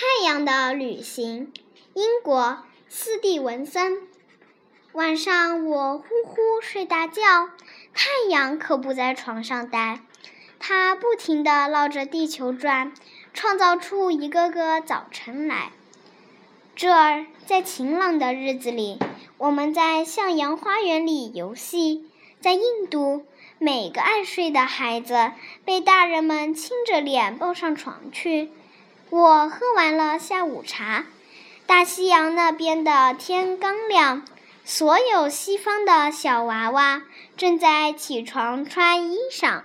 太阳的旅行，英国斯蒂文森。晚上我呼呼睡大觉，太阳可不在床上待，它不停地绕着地球转，创造出一个个早晨来。这儿，在晴朗的日子里，我们在向阳花园里游戏；在印度，每个爱睡的孩子被大人们亲着脸抱上床去。我喝完了下午茶，大西洋那边的天刚亮，所有西方的小娃娃正在起床穿衣裳。